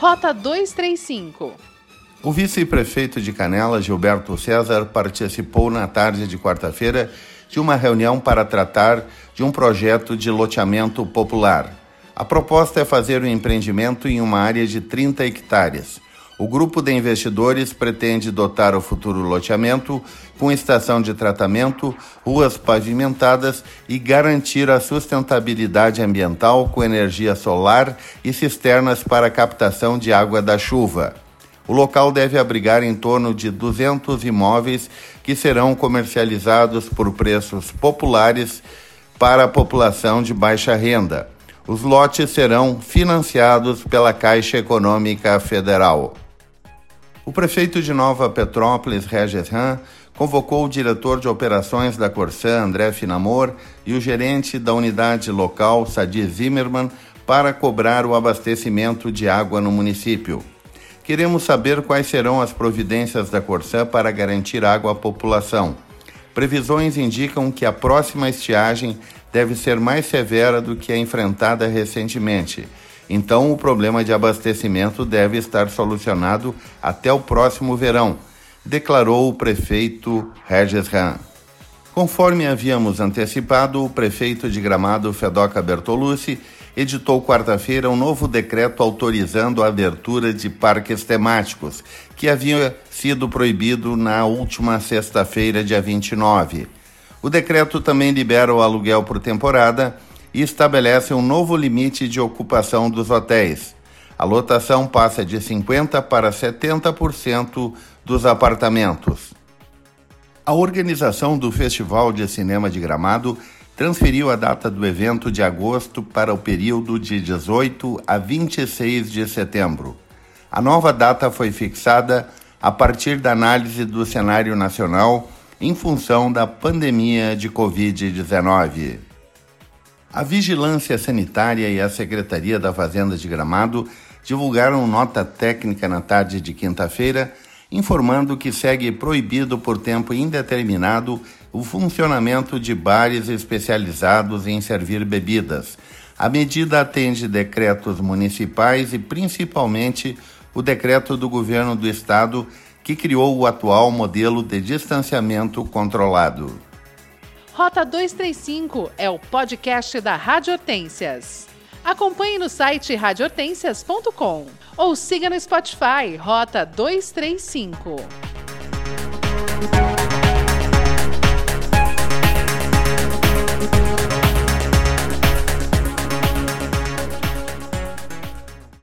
Rota 235. O vice-prefeito de Canela, Gilberto César, participou na tarde de quarta-feira de uma reunião para tratar de um projeto de loteamento popular. A proposta é fazer um empreendimento em uma área de 30 hectares. O grupo de investidores pretende dotar o futuro loteamento com estação de tratamento, ruas pavimentadas e garantir a sustentabilidade ambiental com energia solar e cisternas para captação de água da chuva. O local deve abrigar em torno de 200 imóveis que serão comercializados por preços populares para a população de baixa renda. Os lotes serão financiados pela Caixa Econômica Federal. O prefeito de Nova Petrópolis, Regis Ram, convocou o diretor de operações da Corsã, André Finamor, e o gerente da unidade local, Sadi Zimmermann, para cobrar o abastecimento de água no município. Queremos saber quais serão as providências da Corsã para garantir água à população. Previsões indicam que a próxima estiagem deve ser mais severa do que a enfrentada recentemente então, o problema de abastecimento deve estar solucionado até o próximo verão, declarou o prefeito Regis Ram. Conforme havíamos antecipado, o prefeito de Gramado, Fedoca Bertolucci, editou quarta-feira um novo decreto autorizando a abertura de parques temáticos, que havia sido proibido na última sexta-feira, dia 29. O decreto também libera o aluguel por temporada e estabelece um novo limite de ocupação dos hotéis. A lotação passa de 50% para 70% dos apartamentos. A organização do Festival de Cinema de Gramado transferiu a data do evento de agosto para o período de 18 a 26 de setembro. A nova data foi fixada a partir da análise do cenário nacional em função da pandemia de Covid-19. A Vigilância Sanitária e a Secretaria da Fazenda de Gramado divulgaram nota técnica na tarde de quinta-feira, informando que segue proibido por tempo indeterminado o funcionamento de bares especializados em servir bebidas. A medida atende decretos municipais e principalmente o decreto do governo do estado que criou o atual modelo de distanciamento controlado. Rota 235 é o podcast da Rádio Hortências. Acompanhe no site radiohortências.com ou siga no Spotify Rota 235.